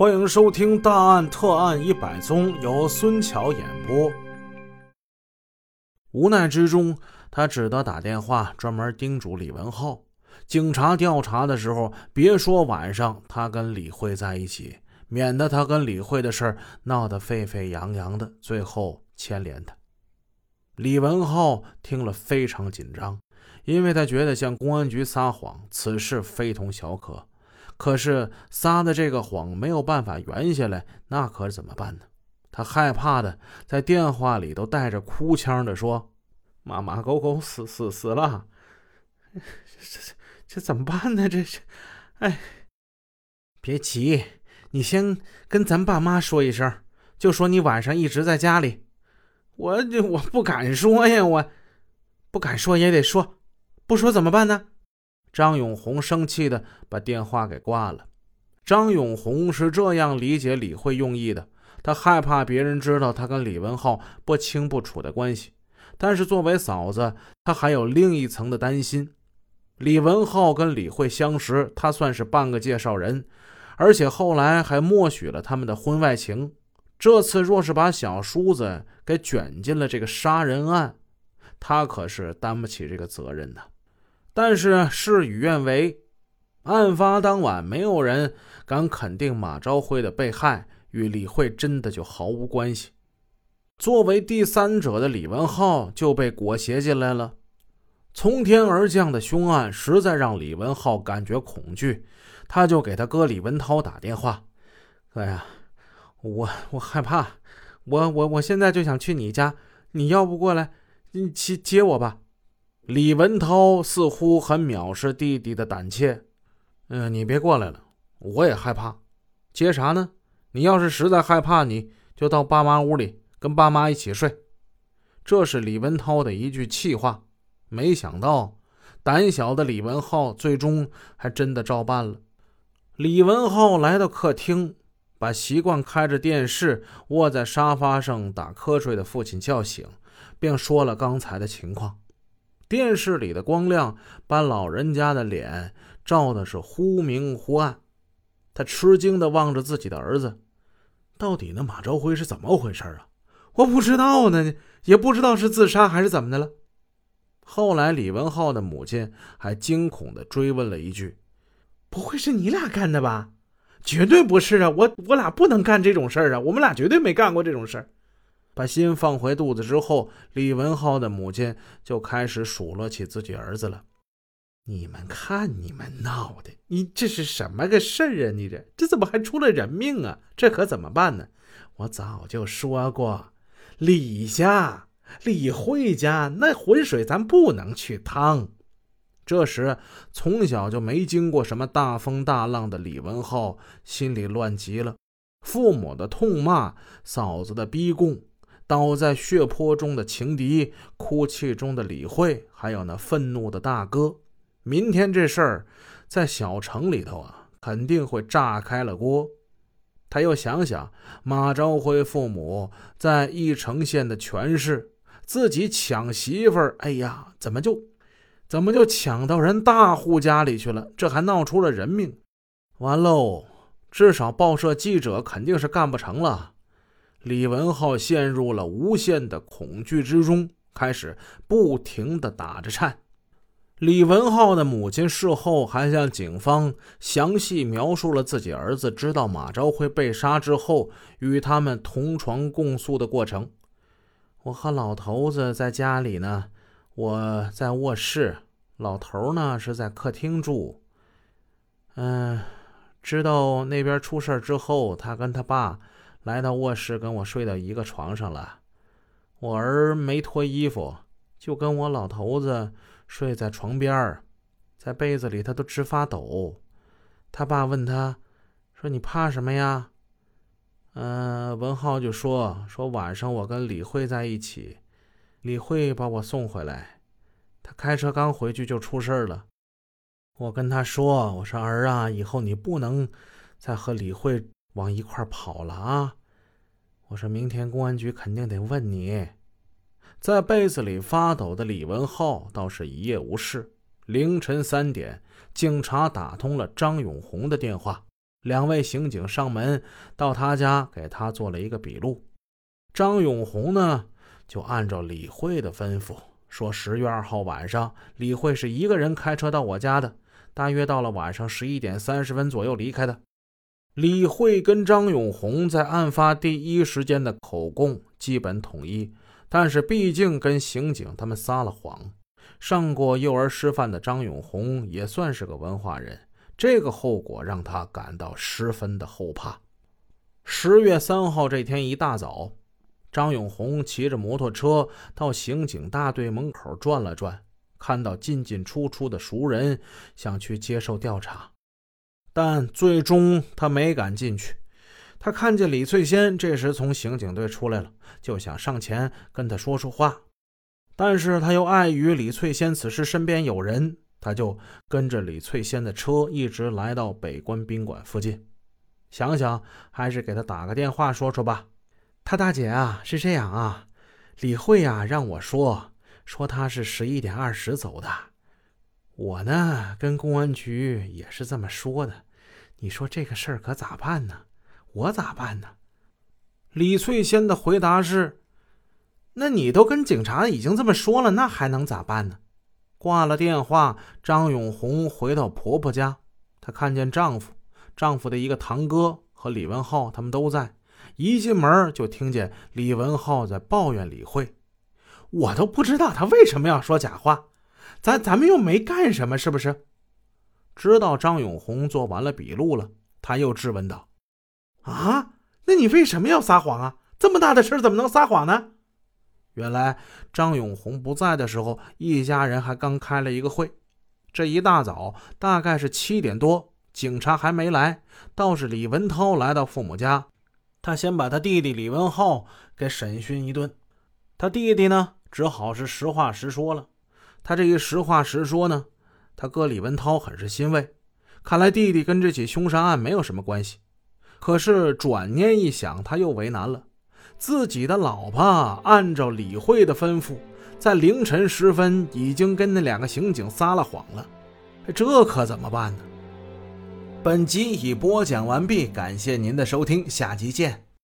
欢迎收听《大案特案一百宗》，由孙桥演播。无奈之中，他只得打电话专门叮嘱李文浩：警察调查的时候，别说晚上他跟李慧在一起，免得他跟李慧的事闹得沸沸扬扬的，最后牵连他。李文浩听了非常紧张，因为他觉得向公安局撒谎，此事非同小可。可是撒的这个谎没有办法圆下来，那可怎么办呢？他害怕的在电话里都带着哭腔的说：“妈妈狗狗死死死了，这这这怎么办呢？这是，哎，别急，你先跟咱爸妈说一声，就说你晚上一直在家里。我这我不敢说呀，我不敢说也得说，不说怎么办呢？”张永红生气的把电话给挂了。张永红是这样理解李慧用意的，他害怕别人知道他跟李文浩不清不楚的关系，但是作为嫂子，他还有另一层的担心。李文浩跟李慧相识，他算是半个介绍人，而且后来还默许了他们的婚外情。这次若是把小叔子给卷进了这个杀人案，他可是担不起这个责任的。但是事与愿违，案发当晚，没有人敢肯定马昭辉的被害与李慧真的就毫无关系。作为第三者的李文浩就被裹挟进来了。从天而降的凶案实在让李文浩感觉恐惧，他就给他哥李文涛打电话：“哥呀，我我害怕，我我我现在就想去你家，你要不过来，你接接我吧。”李文涛似乎很藐视弟弟的胆怯，嗯，你别过来了，我也害怕。接啥呢？你要是实在害怕，你就到爸妈屋里跟爸妈一起睡。这是李文涛的一句气话。没想到，胆小的李文浩最终还真的照办了。李文浩来到客厅，把习惯开着电视窝在沙发上打瞌睡的父亲叫醒，并说了刚才的情况。电视里的光亮把老人家的脸照的是忽明忽暗，他吃惊的望着自己的儿子，到底那马朝辉是怎么回事啊？我不知道呢，也不知道是自杀还是怎么的了。后来李文浩的母亲还惊恐的追问了一句：“不会是你俩干的吧？”“绝对不是啊，我我俩不能干这种事儿啊，我们俩绝对没干过这种事儿。”把心放回肚子之后，李文浩的母亲就开始数落起自己儿子了。你们看，你们闹的，你这是什么个事儿啊？你这这怎么还出了人命啊？这可怎么办呢？我早就说过，李家、李慧家那浑水咱不能去趟。这时，从小就没经过什么大风大浪的李文浩心里乱极了，父母的痛骂，嫂子的逼供。倒在血泊中的情敌，哭泣中的李慧，还有那愤怒的大哥。明天这事儿在小城里头啊，肯定会炸开了锅。他又想想马昭辉父母在义城县的权势，自己抢媳妇儿，哎呀，怎么就怎么就抢到人大户家里去了？这还闹出了人命，完喽！至少报社记者肯定是干不成了。李文浩陷入了无限的恐惧之中，开始不停的打着颤。李文浩的母亲事后还向警方详细描述了自己儿子知道马昭辉被杀之后与他们同床共宿的过程。我和老头子在家里呢，我在卧室，老头呢是在客厅住。嗯，知道那边出事之后，他跟他爸。来到卧室，跟我睡到一个床上了。我儿没脱衣服，就跟我老头子睡在床边儿，在被子里他都直发抖。他爸问他，说：“你怕什么呀？”嗯，文浩就说：“说晚上我跟李慧在一起，李慧把我送回来，他开车刚回去就出事儿了。我跟他说：‘我说儿啊，以后你不能再和李慧。’”往一块跑了啊！我说明天公安局肯定得问你。在被子里发抖的李文浩倒是一夜无事。凌晨三点，警察打通了张永红的电话。两位刑警上门到他家，给他做了一个笔录。张永红呢，就按照李慧的吩咐，说十月二号晚上，李慧是一个人开车到我家的，大约到了晚上十一点三十分左右离开的。李慧跟张永红在案发第一时间的口供基本统一，但是毕竟跟刑警他们撒了谎。上过幼儿师范的张永红也算是个文化人。这个后果让他感到十分的后怕。十月三号这天一大早，张永红骑着摩托车到刑警大队门口转了转，看到进进出出的熟人，想去接受调查，但最终他没敢进去。他看见李翠仙这时从刑警队出来了，就想上前跟他说说话，但是他又碍于李翠仙此时身边有人。他就跟着李翠仙的车一直来到北关宾馆附近，想想还是给他打个电话说说吧。他大姐啊，是这样啊，李慧呀让我说说他是十一点二十走的，我呢跟公安局也是这么说的。你说这个事儿可咋办呢？我咋办呢？李翠仙的回答是：那你都跟警察已经这么说了，那还能咋办呢？挂了电话，张永红回到婆婆家。她看见丈夫、丈夫的一个堂哥和李文浩他们都在。一进门就听见李文浩在抱怨李慧：“我都不知道他为什么要说假话，咱咱们又没干什么，是不是？”知道张永红做完了笔录了，他又质问道：“啊，那你为什么要撒谎啊？这么大的事怎么能撒谎呢？”原来张永红不在的时候，一家人还刚开了一个会。这一大早，大概是七点多，警察还没来，倒是李文涛来到父母家。他先把他弟弟李文浩给审讯一顿。他弟弟呢，只好是实话实说了。他这一实话实说呢，他哥李文涛很是欣慰，看来弟弟跟这起凶杀案没有什么关系。可是转念一想，他又为难了。自己的老婆按照李慧的吩咐，在凌晨时分已经跟那两个刑警撒了谎了，这可怎么办呢？本集已播讲完毕，感谢您的收听，下集见。